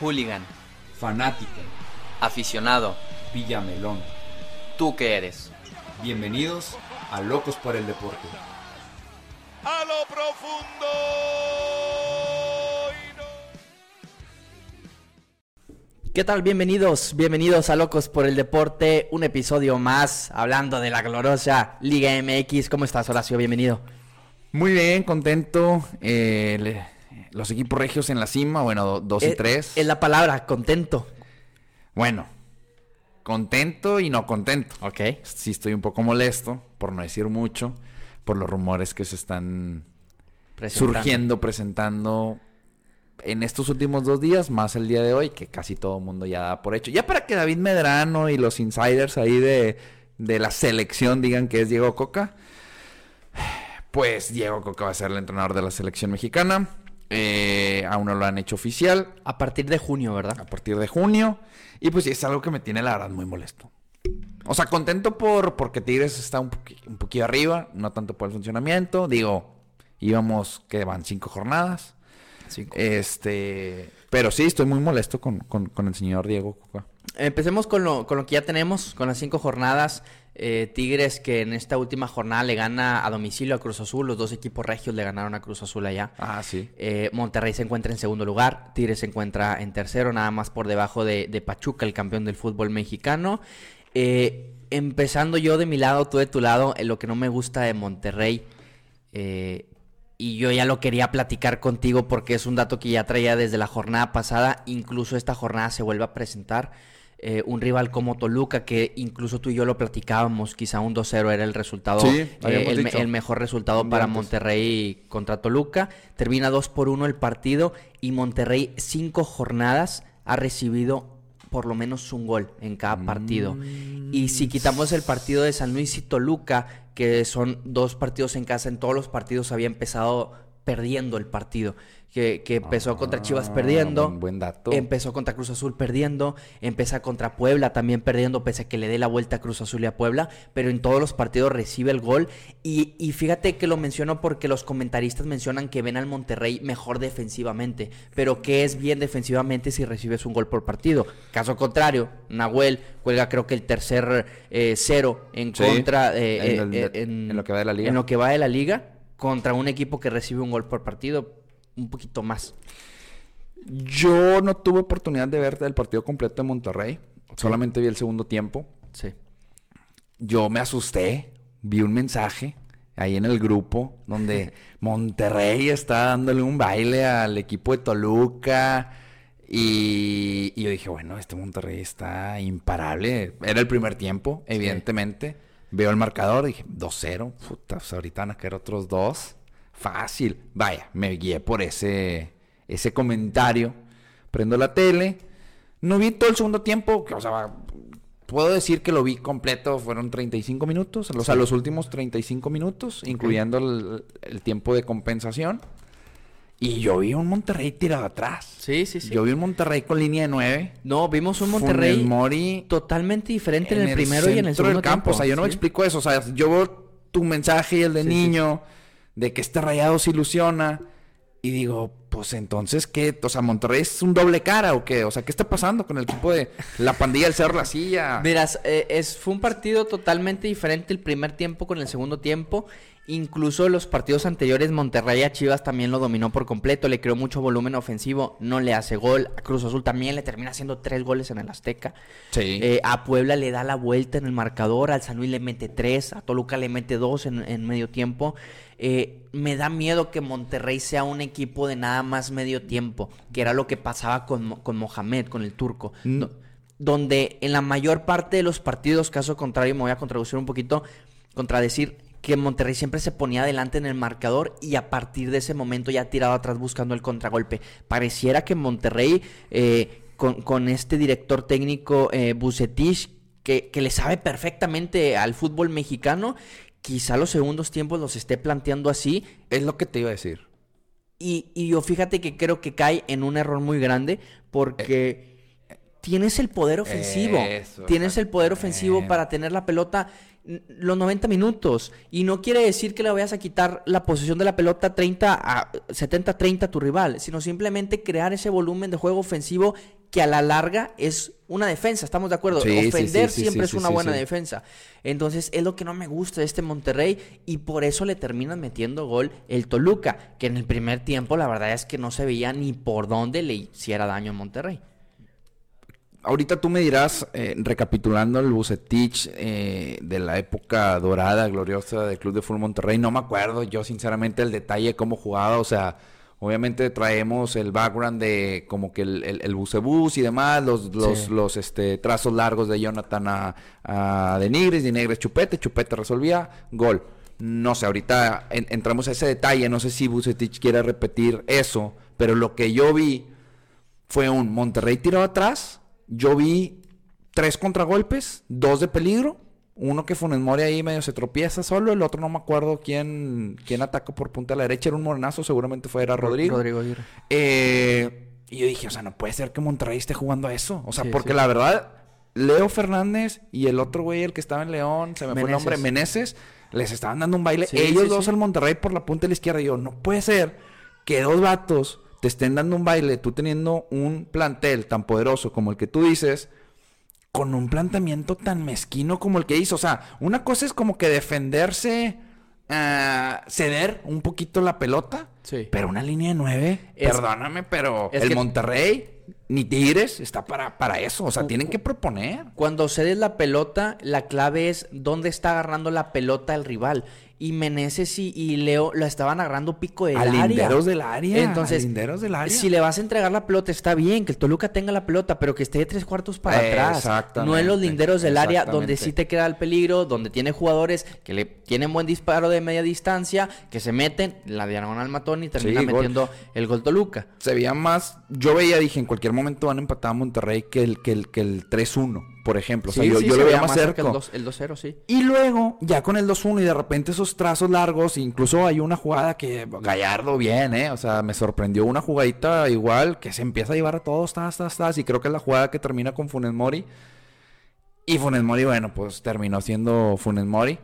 Hooligan. Fanático. Aficionado. Villamelón. ¿Tú qué eres? Bienvenidos a Locos por el Deporte. A lo profundo. ¿Qué tal? Bienvenidos, bienvenidos a Locos por el Deporte, un episodio más hablando de la gloriosa Liga MX. ¿Cómo estás, Horacio? Bienvenido. Muy bien, contento. Eh, los equipos regios en la cima, bueno, 2 y Eh, 3. Es la palabra, contento. Bueno, contento y no contento. Ok. Sí estoy un poco molesto, por no decir mucho, por los rumores que se están Presentando. surgiendo, presentando en estos últimos dos días, más el día de hoy, que casi todo el mundo ya da por hecho. Ya para que David Medrano y los insiders ahí de, de la selección digan que es Diego Coca, pues Diego Coca va a ser el entrenador de la selección mexicana. Eh, aún no lo han hecho oficial A partir de junio, a ¿verdad? partir de junio. Y pues sí, es algo que me tiene la verdad muy molesto. O sea, contento por porque Tigres está un, poqui- un poquillo arriba, no tanto por el funcionamiento. Digo, íbamos que van cinco jornadas. Este, pero sí, estoy muy molesto con, con- con el señor Diego Coca. Empecemos con lo, con lo que ya tenemos, con las cinco jornadas. Eh, Tigres que en esta última jornada le gana a domicilio a Cruz Azul. Los dos equipos regios le ganaron a Cruz Azul allá. Ah, sí. Eh, Monterrey se encuentra en segundo lugar, Tigres se encuentra en tercero, nada más por debajo de, de Pachuca, el campeón del fútbol mexicano. Eh, empezando yo de mi lado, tú de tu lado, en lo que no me gusta de Monterrey, eh, y yo ya lo quería platicar contigo porque es un dato que ya traía desde la jornada pasada, incluso esta jornada se vuelve a presentar. Eh, un rival como Toluca, que incluso tú y yo lo platicábamos, quizá un 2-0 era el resultado, Sí, eh, el, mejor resultado para antes. Monterrey contra Toluca. Termina 2 por 1 el partido y Monterrey cinco jornadas ha recibido por lo menos un gol en cada partido. Y si quitamos el partido de San Luis y Toluca, que son dos partidos en casa, en todos los partidos había empezado perdiendo el partido. Que, que empezó contra Chivas Ah, perdiendo. buen- buen dato. Empezó contra Cruz Azul perdiendo, empieza contra Puebla también perdiendo, pese a que le dé la vuelta a Cruz Azul y a Puebla, pero en todos los partidos recibe el gol. Y, y fíjate que lo menciono porque los comentaristas mencionan que ven al Monterrey mejor defensivamente, pero que es bien defensivamente si recibes un gol por partido. Caso contrario, Nahuel cuelga creo que el tercer eh, cero en Sí, contra eh, en eh, el- eh, en lo que va de la liga. En lo que va de la liga contra un equipo que recibe un gol por partido, un poquito más. Yo no tuve oportunidad de ver el partido completo de Monterrey. Solamente vi el segundo tiempo. Sí. yo me asusté, vi un mensaje ahí en el grupo donde Monterrey está dándole un baile al equipo de Toluca y, y yo dije, bueno, este Monterrey está imparable. Era el primer tiempo, evidentemente. Veo el marcador, dije, 2-0, puta, pues ahorita van a caer otros dos. Fácil. Vaya, me guié por ese, ese comentario. Prendo la tele. No vi todo el segundo tiempo, que, o sea, puedo decir que lo vi completo, fueron 35 minutos, o sea, los últimos 35 minutos, incluyendo el, el tiempo de compensación. Y yo vi un Monterrey tirado atrás. Sí, sí, sí. Yo vi un Monterrey con línea de 9. No, vimos un Monterrey Mori totalmente diferente en, el primero y en el segundo del campo. tiempo. O sea, yo no me Sí. explico eso. O sea, yo veo tu mensaje y el de Sí, sí. niño, de que este rayado se ilusiona. Y digo, pues entonces, ¿qué? O sea, ¿Monterrey es un doble cara o qué? O sea, ¿qué está pasando con el equipo de la pandilla del Cerro La Silla? Verás, eh, es, fue un partido totalmente diferente el primer tiempo con el segundo tiempo. Incluso los partidos anteriores, Monterrey a Chivas también lo dominó por completo, le creó mucho volumen ofensivo, no le hace gol. A Cruz Azul también le termina haciendo tres goles en el Azteca. Sí. Eh, a Puebla le da la vuelta en el marcador, al San Luis le mete tres, a Toluca le mete dos en, en medio tiempo. Eh, me da miedo que Monterrey sea un equipo de nada más medio tiempo, que era lo que pasaba con, con Mohamed, con el turco. Mm. Do- donde en la mayor parte de los partidos, caso contrario, me voy a contradecir un poquito, contradecir que Monterrey siempre se ponía adelante en el marcador y a partir de ese momento ya tirado atrás buscando el contragolpe. Pareciera que Monterrey, eh, con, con este director técnico eh, Bucetich, que, que le sabe perfectamente al fútbol mexicano, quizá los segundos tiempos los esté planteando así es lo que te iba a decir. y, y yo fíjate que creo que cae en un error muy grande porque... tienes el poder ofensivo. Eso, tienes el poder ofensivo para tener la pelota los 90 minutos. Y no quiere decir que le vayas a quitar la posesión de la pelota 30 a 70-30 a tu rival, sino simplemente crear ese volumen de juego ofensivo que a la larga es una defensa. ¿Estamos de acuerdo? Sí, Ofender sí, sí, siempre es una buena defensa. Entonces es lo que no me gusta de este Monterrey y por eso le terminan metiendo gol el Toluca, que en el primer tiempo la verdad es que no se veía ni por dónde le hiciera daño a Monterrey. Ahorita tú me dirás, eh, recapitulando el Bucetich eh, de la época dorada, gloriosa del Club de Fútbol Monterrey, no me acuerdo yo sinceramente el detalle de cómo jugaba, o sea, obviamente traemos el background de como que el, el, el bucebús y demás, los, los, Sí. los este, trazos largos de Jonathan a, a de Nigris, de Chupete, Chupete resolvía, gol. No sé, ahorita en- entramos a ese detalle, no sé si Bucetich quiere repetir eso, pero lo que yo vi fue un Monterrey tirado atrás. Yo vi tres contragolpes, dos de peligro. Uno que Funes Mori ahí medio se tropieza solo, el otro no me acuerdo quién, quién atacó por punta a la derecha, era un morenazo, seguramente fue era Rodrigo. Rodrigo Aguirre. Eh, y yo dije, o sea, no puede ser que Monterrey esté jugando a eso. O sea, Sí, porque sí. la verdad, Leo Fernández y el otro güey, el que estaba en León, se me fue el nombre, Meneses. Les estaban dando un baile. Sí, Ellos dos al Monterrey por la punta de la izquierda. Y yo, no puede ser que dos vatos te estén dando un baile, tú teniendo un plantel tan poderoso como el que tú dices, con un planteamiento tan mezquino como el que hizo. O sea, una cosa es como que defenderse, ah, ceder un poquito la pelota, Sí. pero una línea de nueve, Es- perdóname, pero es el que- Monterrey ni Tigres está para, para eso. O sea, tienen que proponer. Cuando cedes la pelota, la clave es dónde está agarrando la pelota el rival. Y Meneses y, y Leo la estaban agarrando pico del área. linderos del área, Entonces, a linderos del área. si le vas a entregar la pelota, está bien, que el Toluca tenga la pelota, pero que esté de tres cuartos para Eh, atrás. exactamente, No en los linderos del área donde sí te queda el peligro, donde tiene jugadores que le tienen buen disparo de media distancia, que se meten la diagonal matón y termina Sí, gol. metiendo el gol Toluca. se veía más. Yo veía, dije, en cualquier momento van a empatar a Monterrey que el, que el, que el 3-1, por ejemplo. O sea, Sí, yo, sí, yo se lo veía más cerca. El 2 el 2-0, sí. Y luego, ya con el 2-1 y de repente esos trazos largos, incluso hay una jugada que Gallardo bien, ¿eh? O sea, me sorprendió una jugadita igual que se empieza a llevar a todos, tas, tas, tas, y creo que es la jugada que termina con Funes Mori. Y Funes Mori, bueno, pues terminó siendo Funes Mori.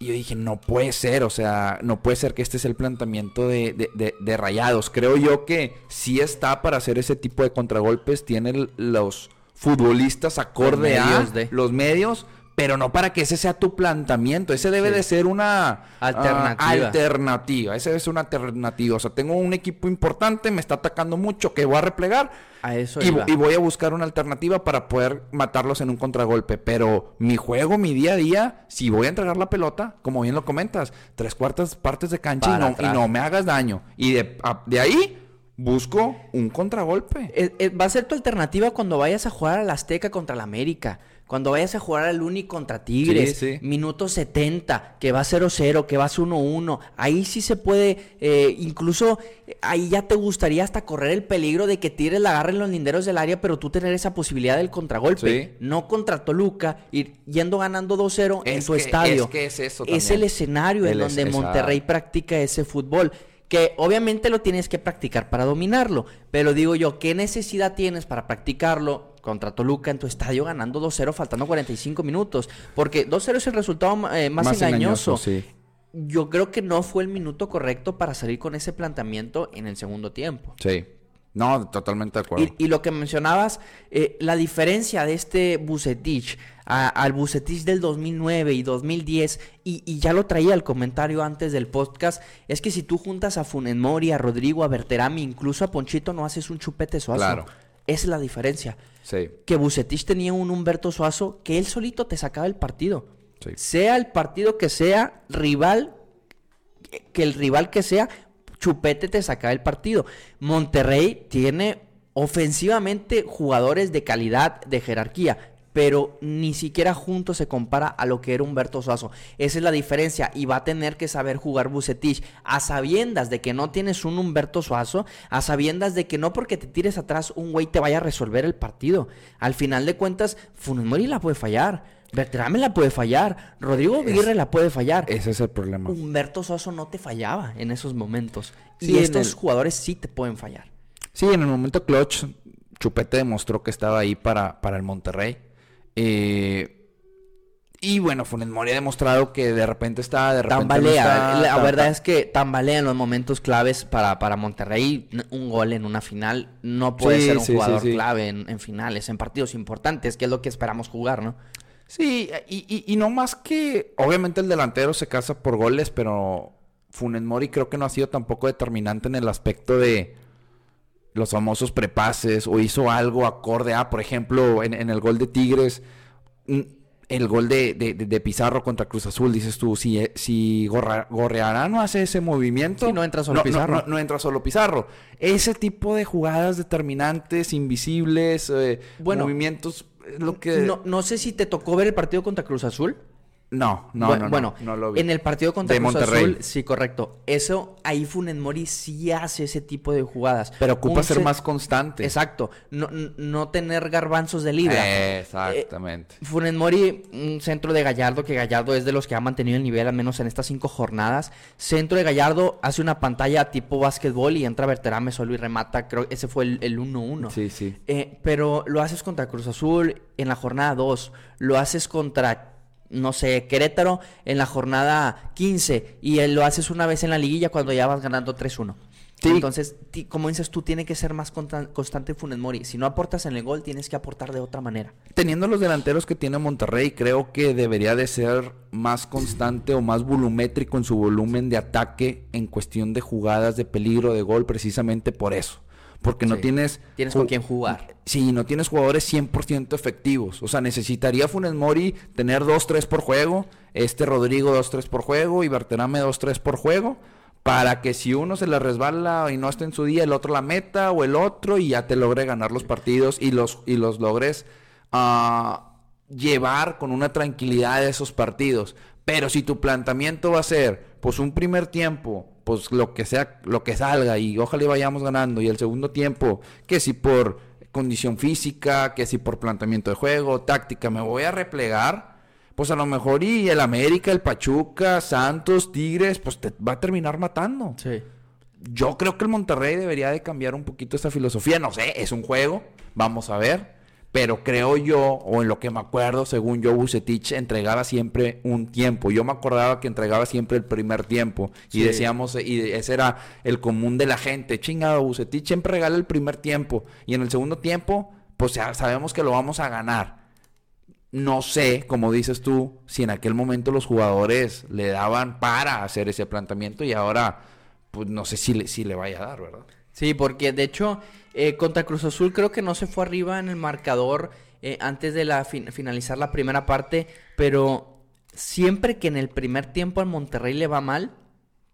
Y yo dije, no puede ser, o sea, no puede ser que este es el planteamiento de, de- de- de Rayados. Creo yo que sí está para hacer ese tipo de contragolpes, tiene los futbolistas acorde a de- los medios, pero no para que ese sea tu planteamiento. Ese debe Sí. de ser una ah, Alternativa. alternativa. Ese es una alternativa. O sea, tengo un equipo importante, me está atacando mucho, que voy a replegar. A eso Y, iba. y voy a buscar una alternativa para poder matarlos en un contragolpe. Pero mi juego, mi día a día, si voy a entregar la pelota, como bien lo comentas, tres cuartas partes de cancha y no, y no me hagas daño. Y de, a- de ahí busco un contragolpe. Eh, eh, va a ser tu alternativa cuando vayas a jugar al Azteca contra la América. Cuando vayas a jugar al Uni contra Tigres. Sí, sí. Minuto 70, que va 0-0, que vas 1-1. Ahí sí se puede, eh, incluso eh, ahí ya te gustaría hasta correr el peligro de que Tigres la agarre en los linderos del área, pero tú tener esa posibilidad del contragolpe. Sí. No contra Toluca, ir yendo ganando 2-0 en que- estadio. es que es eso Es también. el escenario en es- donde esa- Monterrey practica ese fútbol. Que obviamente lo tienes que practicar para dominarlo. Pero digo yo, ¿qué necesidad tienes para practicarlo contra Toluca en tu estadio ganando 2-0 faltando 45 minutos? Porque 2-0 es el resultado eh, más, engañoso. sí. Yo creo que no fue el minuto correcto para salir con ese planteamiento en el segundo tiempo. Sí. No, totalmente de acuerdo. Y, y lo que mencionabas, eh, la diferencia de este Bucetich a- al Bucetich del 2009 y 2010, y, y ya lo traía el comentario antes del podcast, es que si tú juntas a Funes Mori, a Rodrigo, a Berterami, incluso a Ponchito, no haces un chupete suazo. Claro. Es la diferencia. Sí. Que Bucetich tenía un Humberto Suazo que él solito te sacaba el partido. Sí. Sea el partido que sea, rival, que el rival que sea, Chupete te sacaba el partido. Monterrey tiene ofensivamente jugadores de calidad, de jerarquía, pero ni siquiera juntos se compara a lo que era Humberto Suazo. Esa es la diferencia y va a tener que saber jugar Bucetich a sabiendas de que no tienes un Humberto Suazo, a sabiendas de que no porque te tires atrás un güey te vaya a resolver el partido. Al final de cuentas, Funes Mori la puede fallar, Bertrame la puede fallar, Rodrigo Aguirre la puede fallar. Ese es el problema. Humberto Soso no te fallaba en esos momentos. Sí, y estos el- jugadores sí te pueden fallar. Sí, en el momento clutch Chupete demostró que estaba ahí para, para el Monterrey. Eh, y bueno, Funes Mori ha demostrado que de repente está, de repente no Tambalea. está, la ta- verdad ta- es que tambalea en los momentos claves para, para Monterrey. Un gol en una final no puede Sí, ser un sí, jugador sí. clave en, en finales, en partidos importantes, que es lo que esperamos jugar, ¿no? Sí, y, y, y no más que, obviamente el delantero se casa por goles, pero Funes Mori creo que no ha sido tampoco determinante en el aspecto de los famosos prepases o hizo algo acorde a, por ejemplo, en, en el gol de Tigres, el gol de, de- de- Pizarro contra Cruz Azul, dices tú, si, si Gorra- Gorrearán hace ese movimiento... Sí, no entra solo Pizarro. No, no entra solo Pizarro. Ese tipo de jugadas determinantes, invisibles, eh, Bueno, movimientos, lo que... No, no sé si te tocó ver el partido contra Cruz Azul. No, no, no, no, bueno, no lo vi. en el partido contra Cruz. Azul, sí, correcto. Eso, ahí Funes Mori sí hace ese tipo de jugadas. Pero ocupa Un ser más constante. Exacto. No, no tener garbanzos de libra. Exactamente. Eh, Funes Mori, un centro de Gallardo, que Gallardo es de los que ha mantenido el nivel al menos en estas cinco jornadas. Centro de Gallardo hace una pantalla tipo básquetbol y entra Berterame solo y remata. Creo que ese fue el el 1-1. Sí, sí. Eh, pero lo haces contra Cruz Azul en la jornada 2, lo haces contra, no sé, Querétaro en la jornada 15 y eh, lo haces una vez en la liguilla cuando ya vas ganando 3-1. Sí. Entonces, como dices tú, tiene que ser más constante Funes Mori. Si no aportas en el gol, tienes que aportar de otra manera. Teniendo los delanteros que tiene Monterrey, creo que debería de ser más constante o más volumétrico en su volumen de ataque en cuestión de jugadas de peligro de gol, precisamente por eso. Porque no tienes... Tienes con quién jugar. Sí, no tienes jugadores 100% efectivos. O sea, necesitaría Funes Mori tener 2-3 por juego, este Rodrigo 2-3 por juego y Berterame 2-3 por juego, para que si uno se le resbala y no está en su día, el otro la meta o el otro y ya te logre ganar los partidos y los, y los logres ah, llevar con una tranquilidad esos partidos. Pero si tu planteamiento va a ser, pues un primer tiempo, pues lo que sea, lo que salga y ojalá y vayamos ganando, y el segundo tiempo, que si por condición física, que si por planteamiento de juego, táctica, me voy a replegar, pues a lo mejor y el América, el Pachuca, Santos, Tigres, pues te va a terminar matando. Sí. Yo creo que el Monterrey debería de cambiar un poquito esta filosofía. No sé, es un juego, vamos a ver. Pero creo yo, o en lo que me acuerdo, según yo, Bucetich entregaba siempre un tiempo. Yo me acordaba que entregaba siempre el primer tiempo. Y decíamos, y ese era el común de la gente. Chingado, Bucetich siempre regala el primer tiempo. Y en el segundo tiempo, pues ya sabemos que lo vamos a ganar. No sé, como dices tú, si en aquel momento los jugadores le daban para hacer ese planteamiento y ahora, pues no sé si le, si le vaya a dar, ¿verdad? Sí, porque de hecho, eh, contra Cruz Azul creo que no se fue arriba en el marcador eh, antes de la fin- finalizar la primera parte, pero siempre que en el primer tiempo al Monterrey le va mal,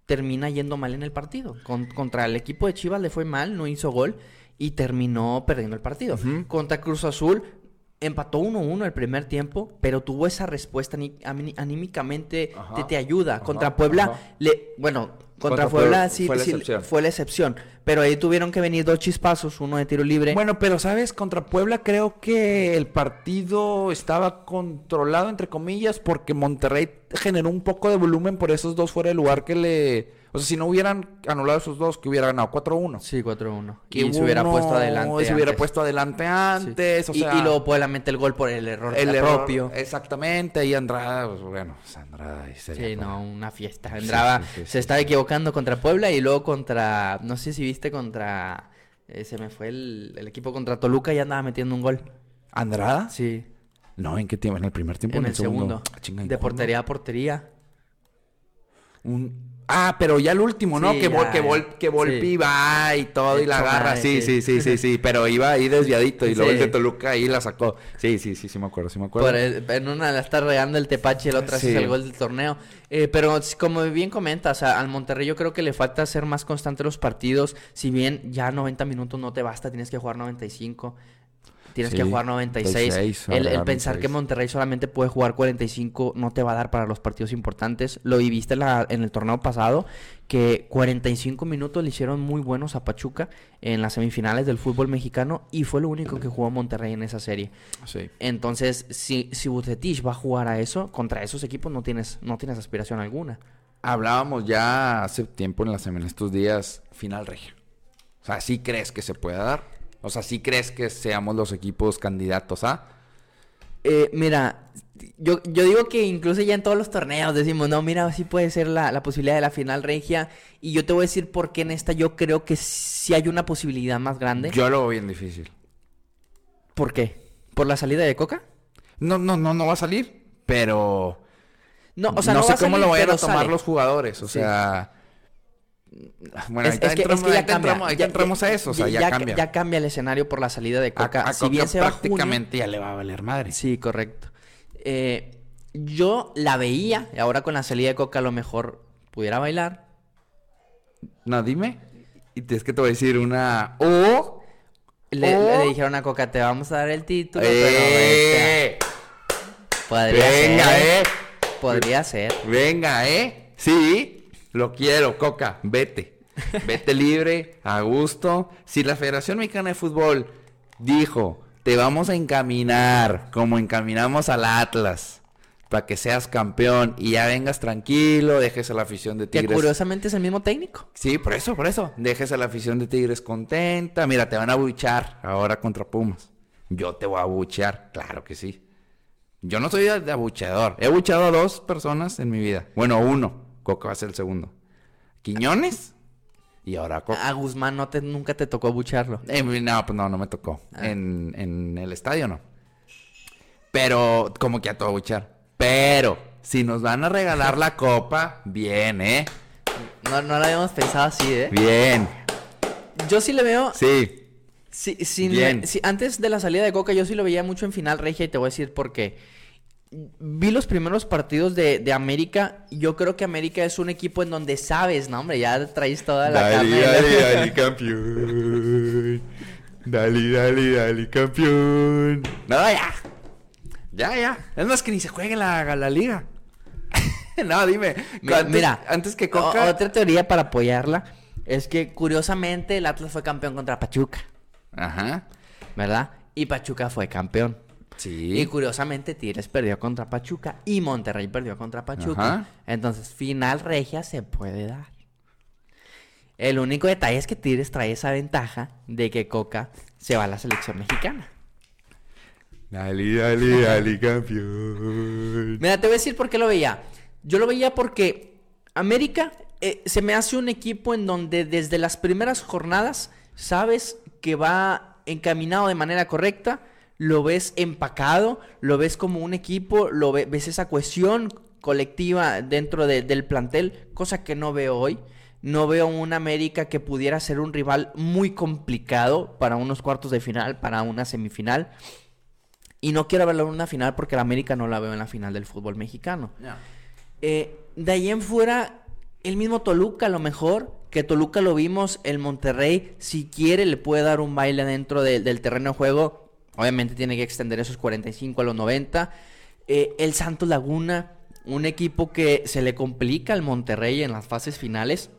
termina yendo mal en el partido. Con- contra el equipo de Chivas le fue mal, no hizo gol y terminó perdiendo el partido. Contra Cruz Azul empató 1-1 el primer tiempo, pero tuvo esa respuesta anímicamente, Ajá. te, te ayuda. Ajá, Contra Puebla, le, bueno, contra, Contra Puebla, Puebla sí, fue la sí, fue la excepción. Pero ahí tuvieron que venir dos chispazos, uno de tiro libre. Bueno, pero sabes, contra Puebla creo que el partido estaba controlado, entre comillas, porque Monterrey generó un poco de volumen por esos dos fuera de lugar que le... O sea, si no hubieran anulado esos dos, que hubiera ganado 4-1. Sí, 4-1. Que Y se hubiera puesto adelante. Se hubiera antes. puesto adelante antes, Sí. o y, sea... y luego Puebla mete el gol por el error el error, propio. Exactamente, y Andrada, pues bueno, pues Andrada Sí, para- no, una fiesta. Andrada sí, sí, se estaba equivocando contra Puebla y luego contra, no sé si viste contra, eh, se me fue el, el equipo contra Toluca y andaba metiendo un gol. ¿Andrada? Sí, No, ¿en qué tiempo? ¿En el primer tiempo en el segundo. Ah, chinga, ¿en de cuándo? portería a portería. Un- Ah, pero ya el último, ¿no? Sí, que, Vol- que, Vol- que Volpi sí. va y todo y la agarra. Sí, sí, sí. sí, sí. Pero iba ahí desviadito y luego el de Toluca ahí la sacó. Sí, sí, sí, sí me acuerdo, sí me acuerdo. El- en una la está regando el Tepache y la otra es el gol del torneo. Eh, pero como bien comentas, al Monterrey yo creo que le falta ser más constante los partidos. Si bien ya 90 minutos no te basta, tienes que jugar 95. Tienes que jugar 96. 96, el, el pensar que 96. Monterrey solamente puede jugar 45 no te va a dar para los partidos importantes. Lo viviste en, la- en el torneo pasado, que 45 minutos le hicieron muy buenos a Pachuca en las semifinales del fútbol mexicano y fue lo único que jugó Monterrey en esa serie. Sí. Entonces, si, si Bucetich va a jugar a eso, contra esos equipos no tienes, no tienes aspiración alguna. Hablábamos ya hace tiempo en, las, en estos días final regia. O sea, ¿sí crees que se pueda dar? O sea, ¿sí crees que seamos los equipos candidatos a? Eh, mira, yo, yo digo que incluso ya en todos los torneos decimos, no, mira, sí puede ser la, la posibilidad de la final regia. Y yo te voy a decir por qué en esta yo creo que sí hay una posibilidad más grande. Yo lo veo bien difícil. ¿Por qué? ¿Por la salida de Coca? No, no, no, no va a salir, pero... No, o sea, no, no, sé va cómo salir, lo vayan a tomar sale. los jugadores, o Sí. sea... Bueno, Es- ahorita es que- es entramos, que ya cambia, entramos, ahorita ya- entramos a eso, o sea, ya, cambia. Ya cambia el escenario por la salida de A- Coca. a si Coca bien se va a junio- prácticamente ya le va a valer madre. Sí, correcto. Eh, yo la veía, y ahora con la salida de Coca a lo mejor pudiera bailar. No, dime. Y es que te voy a decir una... O... Le, O- le dijeron a Coca, te vamos a dar el título, pero ¡Eh! podría Venga, ser. eh. Podría ser. Venga, ¿eh? Sí, lo quiero, Coca, vete. Vete libre, a gusto. Si la Federación Mexicana de Fútbol dijo, te vamos a encaminar como encaminamos al Atlas para que seas campeón y ya vengas tranquilo, dejes a la afición de Que Tigres. curiosamente es el mismo técnico. Sí, por eso, por eso. Dejes a la afición de Tigres contenta. Mira, te van a buchar ahora contra Pumas. Yo te voy a buchear, claro que sí. Yo no soy de abucheador. He bucheado a dos personas en mi vida. Bueno, uno. Coca va a ser el segundo. Quiñones y ahora Coca. A Guzmán no te, nunca te tocó bucharlo. Eh, no, pues no, no me tocó. Ah. En, en el estadio no. Pero, como que a todo buchar. Pero, si nos van a regalar la copa, bien, ¿eh? No, no lo habíamos pensado así, ¿eh? Bien. Yo sí le veo... Sí. Sí, sin- Bien. sí, antes de la salida de Coca yo sí lo veía mucho en final regia y te voy a decir por qué. Vi los primeros partidos de, de América yo creo que América es un equipo en donde sabes, no hombre, ya traes toda la carne. dale, campeón. Dale, dale, dale, campeón. No, ya. Ya, ya. Es más que ni se juegue la, la liga. no, dime. Mira, antes, mira, antes que Coca. otra teoría para apoyarla es que curiosamente el Atlas fue campeón contra Pachuca, Ajá. ¿verdad? Y Pachuca fue campeón. Sí. Y curiosamente Tigres perdió contra Pachuca y Monterrey perdió contra Pachuca. Ajá. Entonces, final regia se puede dar. El único detalle es que Tigres trae esa ventaja de que Coca se va a la selección mexicana. Dale, dale, dale, campeón. Mira, te voy a decir por qué lo veía. Yo lo veía porque América eh, se me hace un equipo en donde desde las primeras jornadas sabes que va encaminado de manera correcta, lo ves empacado, lo ves como un equipo, lo ve- ves esa cohesión colectiva dentro de- del plantel, cosa que no veo hoy. No veo un América que pudiera ser un rival muy complicado para unos cuartos de final, para una semifinal. Y no quiero verlo en una final porque la América no la veo en la final del fútbol mexicano. Eh, de ahí en fuera, el mismo Toluca a lo mejor, que Toluca lo vimos, el Monterrey, si quiere le puede dar un baile dentro de- del terreno de juego. Obviamente tiene que extender esos 45 a los 90. Eh, el Santos Laguna, un equipo que se le complica al Monterrey en las fases finales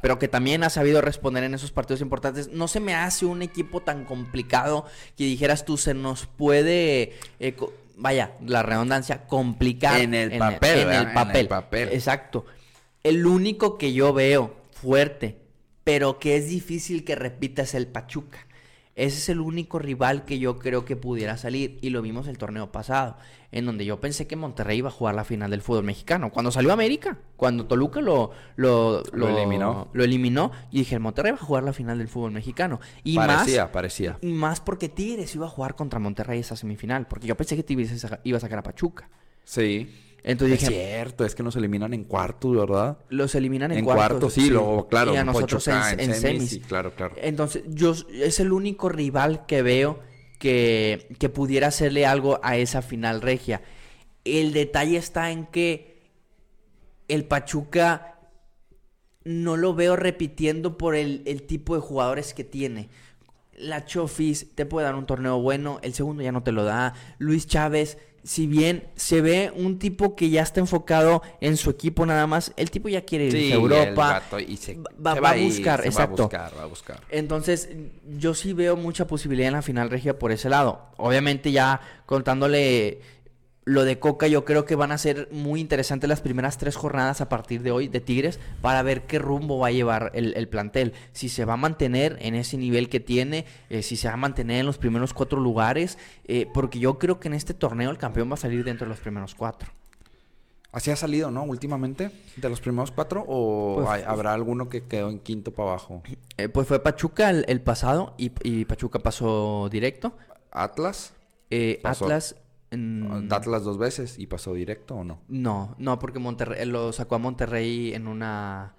pero que también ha sabido responder en esos partidos importantes. No se me hace un equipo tan complicado que dijeras tú, se nos puede, eh, vaya, la redundancia, complicar. En el papel, En el En el papel. papel. Exacto. El único que yo veo fuerte, pero que es difícil que repita es el Pachuca. Ese es el único rival que yo creo que pudiera salir. Y lo vimos el torneo pasado, en donde yo pensé que Monterrey iba a jugar la final del fútbol mexicano. Cuando salió América, cuando Toluca lo, lo, Lo eliminó. Lo eliminó. Y dije, el Monterrey va a jugar la final del fútbol mexicano. Y parecía, más, parecía. y más porque Tigres iba a jugar contra Monterrey esa semifinal. Porque yo pensé que Tigres iba a sacar a Pachuca. Sí. Entonces es dije, cierto, es que nos eliminan en cuartos, ¿verdad? los eliminan en, En cuartos. cuartos, sí, luego, claro, Y a nosotros en, Pachuca, en en semis, semis. sí, claro, claro. Entonces, yo es el único rival que veo que, que pudiera hacerle algo a esa final regia. El detalle está en que el Pachuca no lo veo repitiendo por el, el tipo de jugadores que tiene. La Chofis te puede dar un torneo bueno, el segundo ya no te lo da. Luis Chávez, si bien se ve un tipo que ya está enfocado en su equipo nada más, el tipo ya quiere ir Sí, a Europa. vato, y se, va- se va a ir, buscar, se exacto. Va a buscar, va a buscar. Entonces, yo sí veo mucha posibilidad en la final regia por ese lado. Obviamente ya contándole lo de Coca yo creo que van a ser muy interesantes las primeras tres jornadas a partir de hoy de Tigres para ver qué rumbo va a llevar el, el plantel. Si se va a mantener en ese nivel que tiene, eh, si se va a mantener en los primeros cuatro lugares, eh, porque yo creo que en este torneo el campeón va a salir dentro de los primeros cuatro. Así ha salido, ¿no? Últimamente, de los primeros cuatro, o Pues- hay- habrá alguno que quedó en quinto para abajo. Eh, pues fue Pachuca el, el pasado y, y Pachuca pasó directo. Atlas, Pasó. Atlas... Atlas dos veces y pasó directo o no. No, no, porque Monterrey lo sacó a Monterrey en una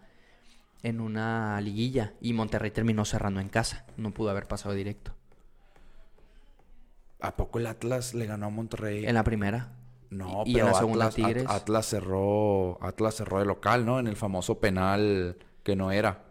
en una liguilla y Monterrey terminó cerrando en casa, no pudo haber pasado directo. ¿A poco el Atlas le ganó a Monterrey? En la primera. No, y pero en la segunda Atlas, At- Tigres. Atlas cerró, Atlas cerró de local, ¿no? En el famoso penal que no era.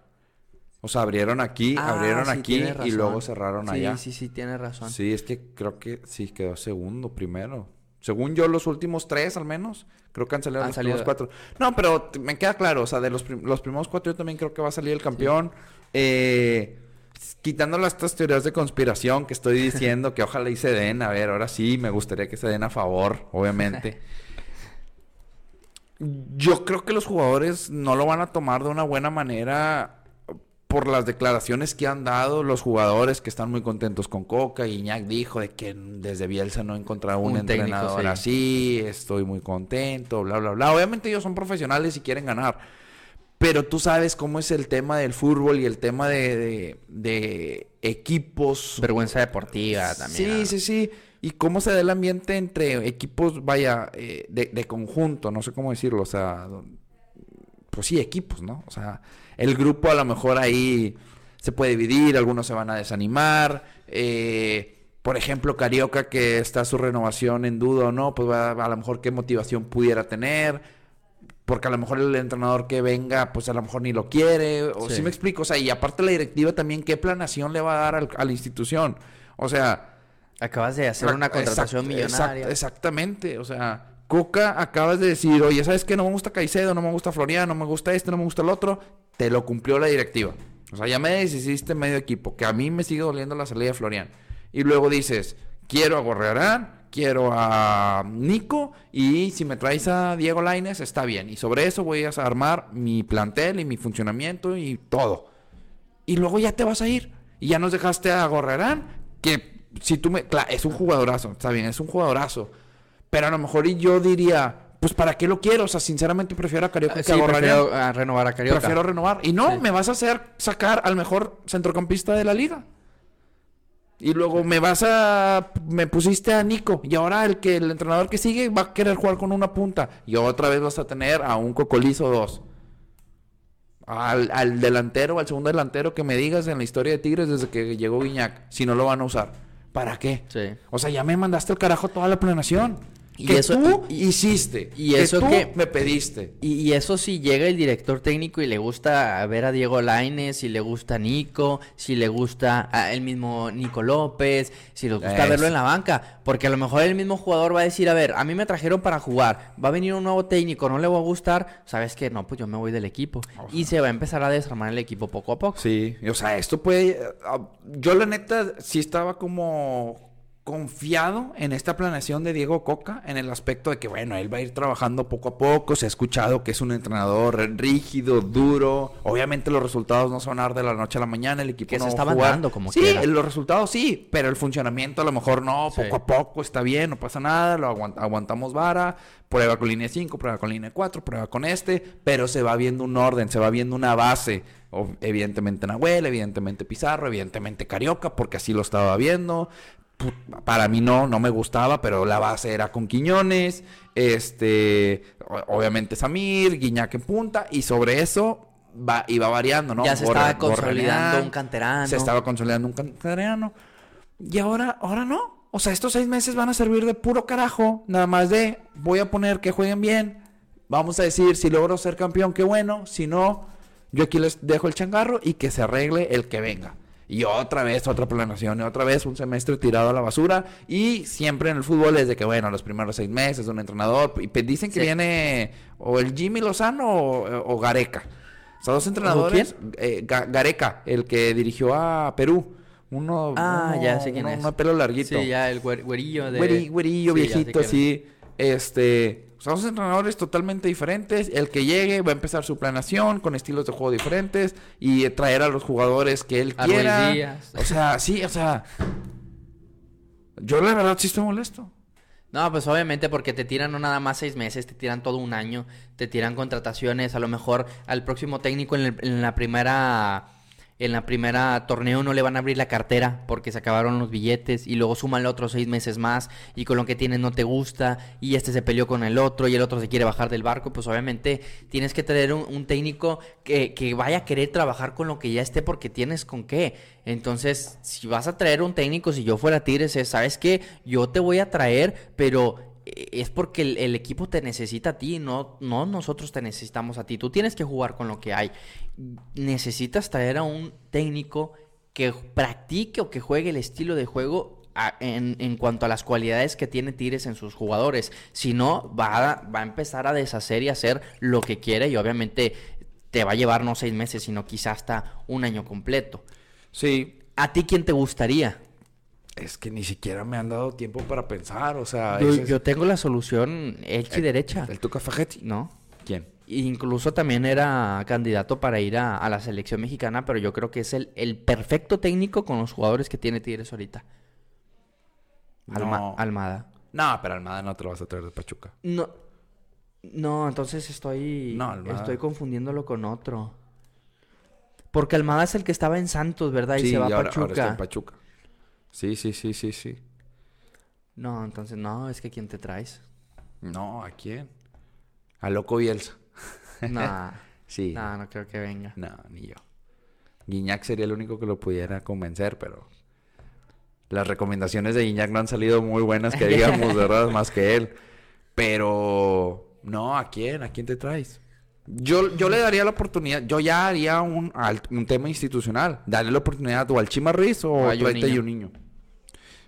O sea, abrieron aquí, Ah, abrieron sí, aquí y luego cerraron sí, allá. Sí, sí, tienes razón. Sí, es que creo que sí quedó segundo primero. Según yo, los últimos tres al menos. Creo que han salido Han los salido. primeros cuatro. No, pero me queda claro. O sea, de los, prim- los primeros cuatro yo también creo que va a salir el campeón. Eh, s- quitando las estas teorías de conspiración que estoy diciendo que ojalá y se den. A ver, ahora sí me gustaría que se den a favor, obviamente. Yo creo que los jugadores no lo van a tomar de una buena manera por las declaraciones que han dado los jugadores que están muy contentos con Coca. Iñak dijo de que desde Bielsa no encontraba un, Un técnico, entrenador sí. así, estoy muy contento, bla, bla, bla. Obviamente ellos son profesionales y quieren ganar. Pero tú sabes cómo es el tema del fútbol y el tema de, de- de equipos. Vergüenza deportiva también. Sí, sí, sí. Y cómo se da el ambiente entre equipos, vaya, eh, de, de conjunto, no sé cómo decirlo, o sea, pues sí, equipos, ¿no? O sea, el grupo a lo mejor ahí se puede dividir, algunos se van a desanimar. eh, por ejemplo, Carioca, que está su renovación en duda o no, pues va- a lo mejor qué motivación pudiera tener. Porque a lo mejor el entrenador que venga, pues a lo mejor ni lo quiere. O Sí. sí me explico. O sea, y aparte la directiva también, ¿qué planación le va a dar al- a la institución? O sea, Acabas de hacer una contratación exact- millonaria. exact- exactamente. O sea, Coca acabas de decir, oye, ¿sabes qué? No me gusta Caicedo, no me gusta Florian, no me gusta este, no me gusta el otro. Te lo cumplió la directiva. O sea, ya me deshiciste medio equipo, que a mí me sigue doliendo la salida de Florian. Y luego dices, quiero a Gorrearán, quiero a Nico, y si me traes a Diego Laines, está bien. Y sobre eso voy a armar mi plantel y mi funcionamiento y todo y luego ya te vas a ir. Y ya nos dejaste a Gorrerán, que si tú me... Claro, es un jugadorazo, está bien, es un jugadorazo. Pero a lo mejor yo diría, pues ¿para qué lo quiero? O sea, sinceramente prefiero a Carioca Ah, que sí, a prefiero renovar a Carioca. Prefiero renovar. Y no, Sí. me vas a hacer sacar al mejor centrocampista de la liga. Y luego me vas a... Me pusiste a Nico. Y ahora el que el entrenador que sigue va a querer jugar con una punta. Y otra vez vas a tener a un cocolizo dos. Al, al delantero, al segundo delantero que me digas en la historia de Tigres desde que llegó Guiñac. Si no lo van a usar. ¿Para qué? Sí. O sea, ya me mandaste al carajo toda la planeación. Y que eso- tú hiciste. y que eso tú que- me pediste. Y, y eso si llega el director técnico y le gusta ver a Diego Laines, si le gusta Nico, si le gusta a el mismo Nico López, si le gusta Es. verlo en la banca, porque a lo mejor el mismo jugador va a decir, a ver, a mí me trajeron para jugar, va a venir un nuevo técnico, no le va a gustar, sabes que no, pues yo me voy del equipo y se va a empezar a desarmar el equipo poco a poco. Sí, o sea, esto puede... ah, Yo la neta sí estaba como confiado en esta planeación de Diego Coca en el aspecto de que, bueno, él va a ir trabajando poco a poco, se ha escuchado que es un entrenador rígido, duro, obviamente los resultados no dar de la noche a la mañana, el equipo Que no se va a estaban jugar. dando como Sí, quiera. los resultados sí, pero el funcionamiento a lo mejor no, Sí. poco a poco está bien, no pasa nada, lo aguant- aguantamos vara, prueba con línea 5, prueba con línea 4, prueba con este, pero se va viendo un orden, se va viendo una base. O- evidentemente Nahuel, evidentemente Pizarro, evidentemente Carioca, porque así lo estaba viendo. Para mí no, no me gustaba, pero la base era con Quiñones, este, obviamente Samir, Guiñac en punta, y sobre eso va, iba variando, ¿no? Ya se estaba consolidando un canterano. Se estaba consolidando un canterano. Y ahora, ahora no. O sea, estos seis meses van a servir de puro carajo. Nada más de, voy a poner que jueguen bien. Vamos a decir, si logro ser campeón, qué bueno. Si no, yo aquí les dejo el changarro y que se arregle el que venga. Y otra vez, otra planeación, y otra vez un semestre tirado a la basura. Y siempre en el fútbol es de que, bueno, los primeros seis meses un entrenador. Y dicen que Sí. viene o el Jimmy Lozano o, o Gareca. O sea, dos entrenadores. eh, Ga- Gareca, el que dirigió a Perú. Uno, Ah, uno- ya sé quién uno- es. uno pelo larguito. Sí, ya el güer- güerillo de... Güeri- güerillo, Sí, viejito, así. este, son dos entrenadores totalmente diferentes. El que llegue va a empezar su planeación con estilos de juego diferentes y traer a los jugadores que él A Ruiz quiera. O sea, sí, o sea, yo la verdad sí estoy molesto. No, pues obviamente porque te tiran no nada más seis meses, te tiran todo un año, te tiran contrataciones, a lo mejor al próximo técnico en, el- en la primera en la primera torneo no le van a abrir la cartera porque se acabaron los billetes y luego súmale otros seis meses más y con lo que tienes no te gusta y este se peleó con el otro y el otro se quiere bajar del barco, pues obviamente tienes que tener un, técnico que, que vaya a querer trabajar con lo que ya esté porque tienes con qué. Entonces, si vas a traer un técnico, si yo fuera Tigres, es, ¿sabes qué? Yo te voy a traer, pero es porque el, el equipo te necesita a ti, no, no nosotros te necesitamos a ti. Tú tienes que jugar con lo que hay. Necesitas traer a un técnico que practique o que juegue el estilo de juego a- en, en cuanto a las cualidades que tiene Tigres en sus jugadores. Si no, va a, va a empezar a deshacer y hacer lo que quiere y obviamente te va a llevar no seis meses, sino quizá hasta un año completo. Sí, ¿A ti quién te gustaría? Es que ni siquiera me han dado tiempo para pensar, o sea, Yo, ese es- yo tengo la solución y derecha. el Tuca Fajetti. ¿No? ¿Quién? Incluso también era candidato para ir a, a la selección mexicana, pero yo creo que es el, el perfecto técnico con los jugadores que tiene Tigres ahorita. Alma- No. Almada. No, pero Almada no te lo vas a traer de Pachuca. No. No, entonces estoy. No. Estoy confundiéndolo con otro. Porque Almada es el que estaba en Santos, ¿verdad? Y sí, se va a Pachuca. ahora está en Pachuca. Sí, sí, sí, sí, sí. No, entonces no, es que ¿quién te traes? No, ¿a quién? A Loco Bielsa. No, Sí. no, no creo que venga. No, ni yo. Guiñac sería el único que lo pudiera convencer, pero las recomendaciones de Guiñac no han salido muy buenas, que digamos, ¿verdad? Más que él. Pero, no, ¿a quién? ¿A quién te traes? Yo, yo le daría la oportunidad, yo ya haría un, un tema institucional. Darle la oportunidad o al Chima Ruiz o a y un niño.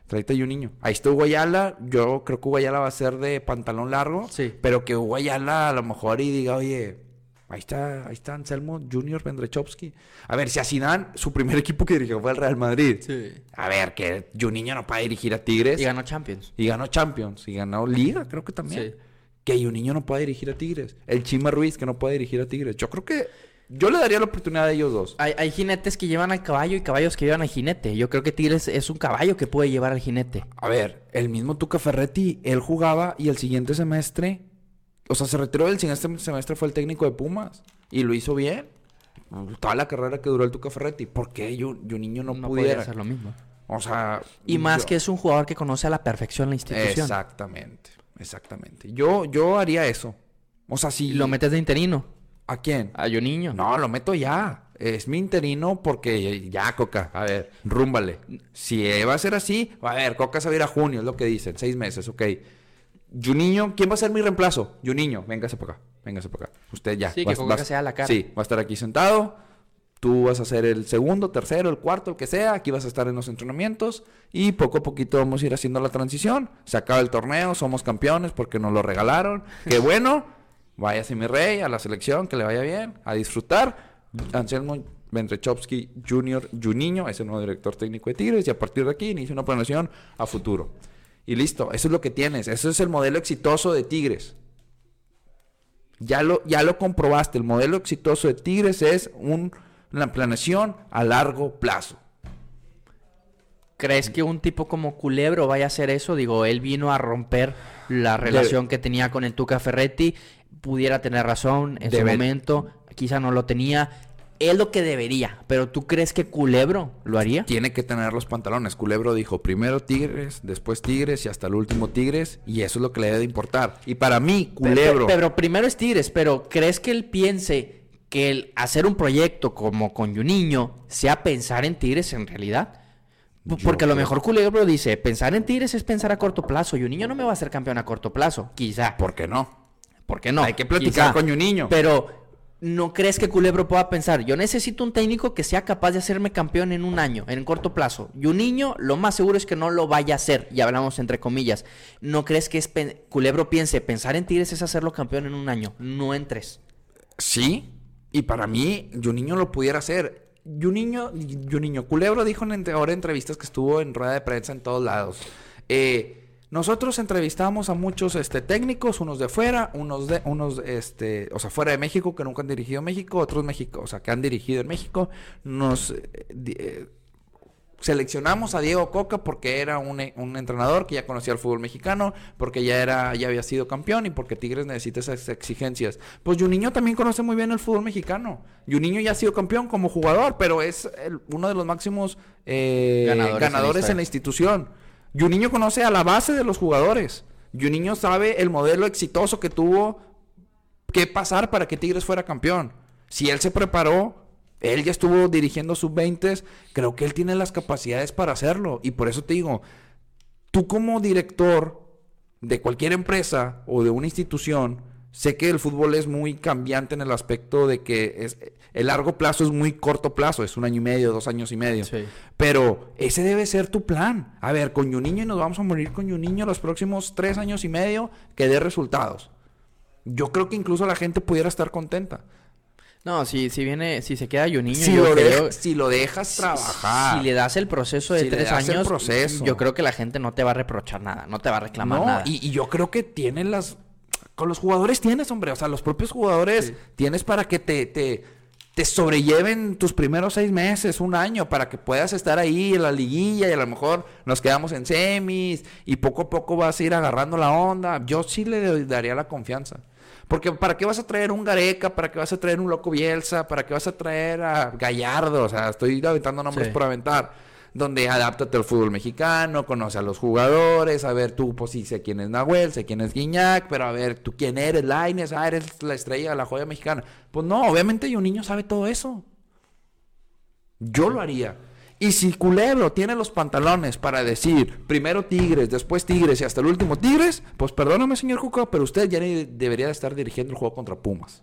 Traita y un niño. Ahí está Hugo Ayala. Yo creo que Hugo Ayala va a ser de pantalón largo. Sí. Pero que Hugo Ayala a lo mejor y diga, oye, ahí está, ahí está Anselmo Junior Vendrechowski. A ver, si a Zidane, su primer equipo que dirigió fue el Real Madrid. Sí. A ver, que Juninho no puede dirigir a Tigres. Y ganó Champions. Y ganó Champions. Y ganó Liga, creo que también. Sí. Que Juninho no puede dirigir a Tigres. El Chima Ruiz que no puede dirigir a Tigres. Yo creo que yo le daría la oportunidad a ellos dos. Hay, hay jinetes que llevan al caballo y caballos que llevan al jinete. Yo creo que Tigres es un caballo que puede llevar al jinete. A ver, el mismo Tuca Ferretti, él jugaba y el siguiente semestre, o sea, se retiró del siguiente semestre, fue el técnico de Pumas y lo hizo bien. Toda la carrera que duró el Tuca Ferretti. ¿Por qué yo, yo niño no, No, pudiera? hacer lo mismo. O sea. Y más yo- que es un jugador que conoce a la perfección la institución. Exactamente, exactamente. Yo, yo haría eso. O sea, si. Y lo metes de interino. ¿A quién? A Juninho. No, lo meto ya. Es mi interino porque ya, Coca. A ver, rúmbale. Si va a ser así, a ver, Coca se va a ir a junio, es lo que dicen. Seis meses, ok. Juninho, ¿quién va a ser mi reemplazo? Juninho, véngase para acá. Véngase para acá. Usted ya. Sí, que Vas- Coca vas- sea la cara. Sí, va a estar aquí sentado. Tú vas a ser el segundo, tercero, el cuarto, el que sea. Aquí vas a estar en los entrenamientos. Y poco a poquito vamos a ir haciendo la transición. Se acaba el torneo, somos campeones porque nos lo regalaron. Qué bueno. Váyase mi rey a la selección, que le vaya bien, a disfrutar. Anselmo Vendrechowski Jr., Juninho, es el nuevo director técnico de Tigres. Y a partir de aquí inicia una planeación a futuro. Y listo, eso es lo que tienes. Eso es el modelo exitoso de Tigres. Ya lo, ya lo comprobaste. El modelo exitoso de Tigres es un- una planeación a largo plazo. ¿Crees que un tipo como Culebro vaya a hacer eso? Digo, él vino a romper la relación que tenía con el Tuca Ferretti. Pudiera tener razón en su momento. Quizá no lo tenía. Es lo que debería. Pero ¿tú crees que Culebro lo haría? Tiene que tener los pantalones. Culebro dijo primero Tigres, después Tigres y hasta el último Tigres. Y eso es lo que le debe de importar. Y para mí, Culebro. Pero, pero primero es Tigres, pero ¿crees que él piense que el hacer un proyecto como con Juninho sea pensar en Tigres en realidad? Porque a lo mejor Culebro dice, pensar en Tigres es pensar a corto plazo. Juninho no me va a hacer campeón a corto plazo, quizá. ¿Por qué no? ¿Por qué no? Hay que platicar con Juninho. Pero ¿no crees que Culebro pueda pensar? Yo necesito un técnico que sea capaz de hacerme campeón en un año, en corto plazo. Juninho, lo más seguro es que no lo vaya a hacer. Y hablamos entre comillas. ¿No crees que es Culebro piense, pensar en Tigres es hacerlo campeón en un año, no en tres? Sí. Y para mí, Juninho lo pudiera hacer. Juninho, Juninho Culebro dijo en ahora en entrevistas que estuvo en rueda de prensa en todos lados. eh, Nosotros entrevistamos a muchos este, técnicos, unos de fuera, unos de, unos, este, o sea, fuera de México que nunca han dirigido México, otros México, o sea, que han dirigido en México. Nos eh, eh, seleccionamos a Diego Coca porque era un, un entrenador que ya conocía el fútbol mexicano, porque ya era, ya había sido campeón y porque Tigres necesita esas exigencias. Pues Juninho también conoce muy bien el fútbol mexicano. Juninho ya ha sido campeón como jugador, pero es el- uno de los máximos eh, Ganadores ganadores, en la en la institución. Juninho conoce a la base de los jugadores. Juninho sabe el modelo exitoso que tuvo que pasar para que Tigres fuera campeón. Si él se preparó, él ya estuvo dirigiendo sub-20, creo que él tiene las capacidades para hacerlo. Y por eso te digo, tú como director de cualquier empresa o de una institución, sé que el fútbol es muy cambiante en el aspecto de que es, el largo plazo es muy corto plazo, es un año y medio, dos años y medio. Sí. Pero ese debe ser tu plan. A ver, con Juninho y nos vamos a morir con Juninho los próximos tres años y medio que dé resultados. Yo creo que incluso la gente pudiera estar contenta. No, si, si viene, si se queda Juninho, Si yo lo, creo- deja- si lo dejas trabajar. Si le das el proceso de Si tres años, proceso. yo creo que la gente no te va a reprochar nada, no te va a reclamar No, nada. Y, y yo creo que tienen las. Con los jugadores tienes, hombre. O sea, los propios jugadores tienes para que te, te, te sobrelleven tus primeros seis meses, un año, para que puedas estar ahí en la liguilla y a lo mejor nos quedamos en semis y poco a poco vas a ir agarrando la onda. Yo sí le daría la confianza. Porque ¿para qué vas a traer un Gareca? ¿Para qué vas a traer un Loco Bielsa? ¿Para qué vas a traer a Gallardo? O sea, estoy aventando nombres Sí. por aventar donde adáptate al fútbol mexicano, conoce a los jugadores, a ver tú, pues sí, sé quién es Nahuel, sé quién es Guiñac, pero a ver, tú quién eres, Laines, ah, eres la estrella de la joya mexicana. Pues no, obviamente un niño sabe todo eso. Yo lo haría. Y si Culebro tiene los pantalones para decir primero Tigres, después Tigres y hasta el último Tigres, pues perdóname, señor Juca, pero usted ya ni debería de estar dirigiendo el juego contra Pumas.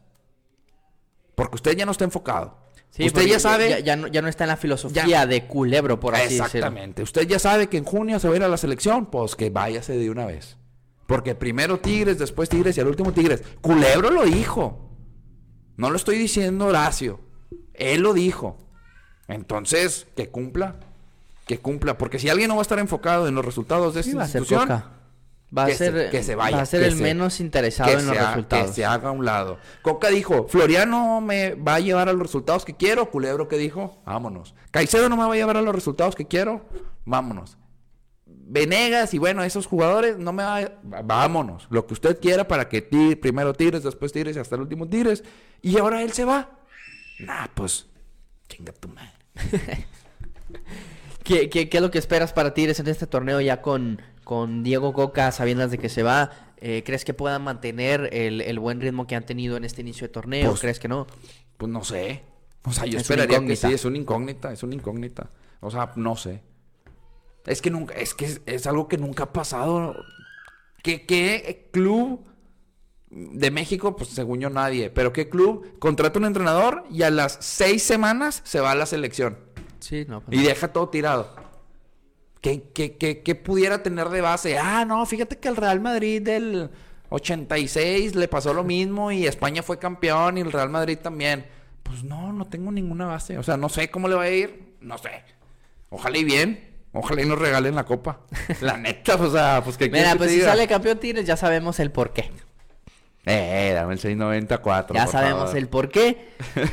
Porque usted ya no está enfocado. Sí, usted porque ya sabe. Ya, ya no, ya no está en la filosofía Ya. de culebro, por así decirlo. Exactamente. Usted ya sabe que en junio se va a ir a la selección, pues que váyase de una vez. Porque primero Tigres, después Tigres y al último Tigres. Culebro lo dijo. No lo estoy diciendo Horacio. Él lo dijo. Entonces, que cumpla. Que cumpla. Porque si alguien no va a estar enfocado en los resultados de Sí, esta va a ser institución, Coca. Va a que se- ser, que se vaya, va a ser el se- menos interesado en los se resultados. Que se haga a un lado. Coca dijo, Floriano me va a llevar a los resultados que quiero. Culebro que dijo, vámonos. Caicedo no me va a llevar a los resultados que quiero. Vámonos. Venegas y bueno, esos jugadores no me va a... Vámonos. Lo que usted quiera para que ti, primero Tigres, después Tigres y hasta el último Tigres. Y ahora él se va. Nah, pues... Chinga tu madre. ¿Qué, qué, qué es lo que esperas para Tigres en este torneo ya con, con Diego Coca, sabiendo de que se va? Eh, ¿Crees que puedan mantener el, el buen ritmo que han tenido en este inicio de torneo? Pues, ¿Crees que no? Pues no sé. O sea, yo Es esperaría que sí, es una incógnita, es una incógnita. O sea, no sé. Es que nunca, es que es, es algo que nunca ha pasado. ¿Qué, qué club de México? Pues según yo nadie. Pero ¿qué club contrata un entrenador y a las seis semanas se va a la selección? Sí, no. pues Y no. deja todo tirado. ¿Qué, qué, qué, qué pudiera tener de base? Ah, no, fíjate que el Real Madrid del 86 le pasó lo mismo y España fue campeón y el Real Madrid también. Pues no, no tengo ninguna base. O sea, no sé cómo le va a ir. No sé. Ojalá y bien. Ojalá y nos regalen la copa. La neta, o sea, pues que Mira, pues si sale campeón Tigres ya sabemos el por qué. Eh, dame el 694. Ya por sabemos favor. el por qué.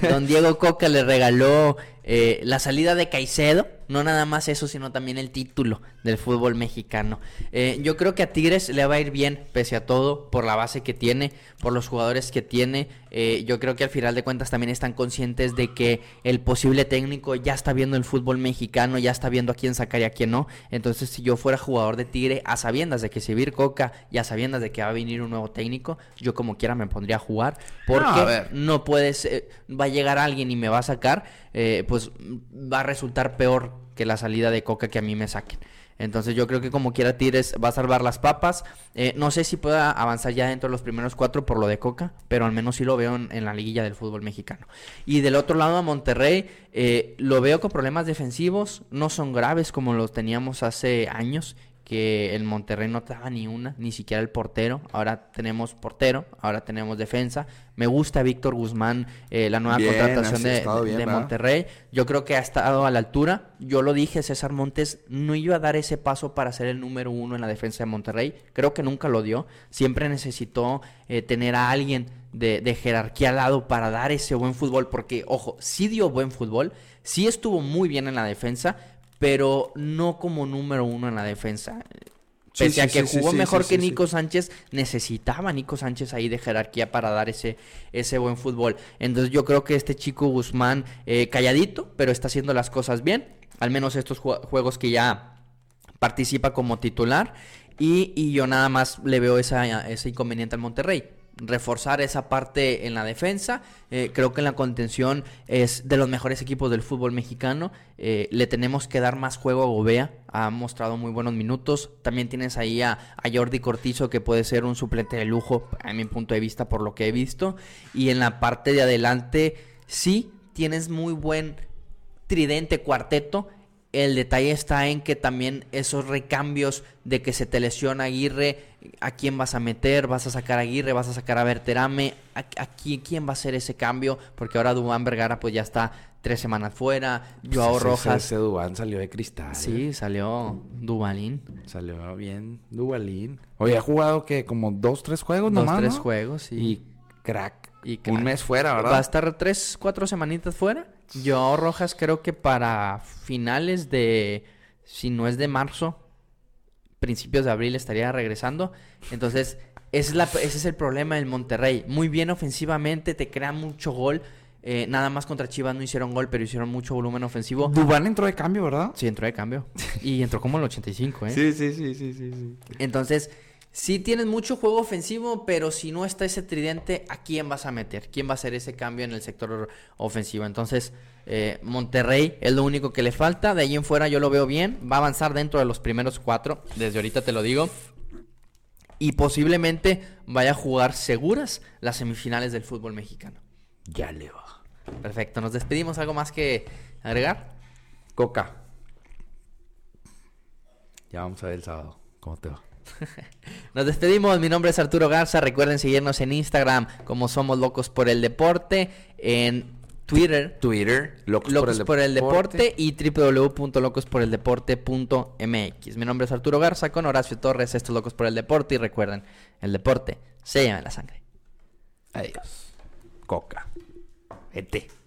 Don Diego Coca le regaló eh, la salida de Caicedo. No nada más eso, sino también el título del fútbol mexicano. Eh, yo creo que a Tigres le va a ir bien, pese a todo, por la base que tiene, por los jugadores que tiene. Eh, yo creo que al final de cuentas también están conscientes de que el posible técnico ya está viendo el fútbol mexicano, ya está viendo a quién sacar y a quién no. Entonces, si yo fuera jugador de Tigre, a sabiendas de que se vir Coca y a sabiendas de que va a venir un nuevo técnico, yo como quiera me pondría a jugar. Porque a ver. no puedes, eh, va a llegar alguien y me va a sacar, eh, pues va a resultar peor que la salida de Coca que a mí me saquen. Entonces yo creo que como quiera Tigres va a salvar las papas. Eh, no sé si pueda avanzar ya dentro de los primeros cuatro por lo de Coca, pero al menos sí lo veo en, la liguilla del fútbol mexicano. Y del otro lado a Monterrey, eh, lo veo con problemas defensivos, no son graves como los teníamos hace años. Que el Monterrey no daba ni una, ni siquiera el portero. Ahora tenemos portero, ahora tenemos defensa. Me gusta Víctor Guzmán, eh, la nueva Bien, contratación de. Monterrey. Yo creo que ha estado a la altura. Yo lo dije, César Montes no iba a dar ese paso para ser el número uno en la defensa de Monterrey. Creo que nunca lo dio. Siempre necesitó eh, tener a alguien de, de jerarquía al lado para dar ese buen fútbol. Porque, ojo, sí dio buen fútbol, sí estuvo muy bien en la defensa, pero no como número uno en la defensa. Sí, Pese a que sí, jugó mejor que. Nico Sánchez, necesitaba a Nico Sánchez ahí de jerarquía para dar ese, ese buen fútbol. Entonces yo creo que este chico Guzmán, eh, calladito, pero está haciendo las cosas bien. Al menos estos ju- juegos que ya participa como titular. Y, y yo nada más le veo esa, ese inconveniente al Monterrey. Reforzar esa parte en la defensa. Eh, creo que en la contención es de los mejores equipos del fútbol mexicano. Eh, le tenemos que dar más juego a Gobea. Ha mostrado muy buenos minutos. También tienes ahí a, a Jordi Cortizo, que puede ser un suplente de lujo, a mi punto de vista, por lo que he visto. Y en la parte de adelante, sí, tienes muy buen tridente cuarteto. El detalle está en que también esos recambios de que se te lesiona Aguirre, ¿a quién vas a meter? ¿Vas a sacar a Aguirre? ¿Vas a sacar a Berterame? ¿A, a quién, quién va a hacer ese cambio? Porque ahora Dubán Vergara pues ya está tres semanas fuera. Joao Pues ese- Rojas. Ese Dubán salió de cristal. Sí, salió Dubalín. Salió bien Dubalín. Oye, ha jugado que como dos, tres juegos Dos, nomás, tres ¿no? juegos, sí. Y crack. Y crack. Un mes fuera, ¿verdad? Va a estar tres, cuatro semanitas fuera. Joao Rojas creo que para finales de, si no es de marzo, principios de abril estaría regresando. Entonces, ese es, la, ese es el problema del Monterrey. Muy bien ofensivamente, te crea mucho gol. Eh, nada más contra Chivas no hicieron gol, pero hicieron mucho volumen ofensivo. Dubán entró de cambio, ¿verdad? Sí, entró de cambio. Y entró como el 85, ¿eh? Sí, sí, sí, sí, sí, sí. Entonces, sí tienes mucho juego ofensivo, pero si no está ese tridente, ¿a quién vas a meter? ¿Quién va a hacer ese cambio en el sector ofensivo? Entonces, eh, Monterrey es lo único que le falta. De ahí en fuera yo lo veo bien. Va a avanzar dentro de los primeros cuatro. Desde ahorita te lo digo. Y posiblemente vaya a jugar seguras las semifinales del fútbol mexicano. Ya le va. Perfecto, nos despedimos. ¿Algo más que agregar? Coca. Ya vamos a ver el sábado. ¿Cómo te va? Nos despedimos, mi nombre es Arturo Garza, recuerden seguirnos en Instagram como Somos Locos por el Deporte, en Twitter Twitter, Locos, Locos por el, Deporte y www.locosporeldeporte.mx. Mi nombre es Arturo Garza con Horacio Torres, esto es Locos por el Deporte y recuerden, el deporte se llama la sangre. Adiós. Coca. Vete.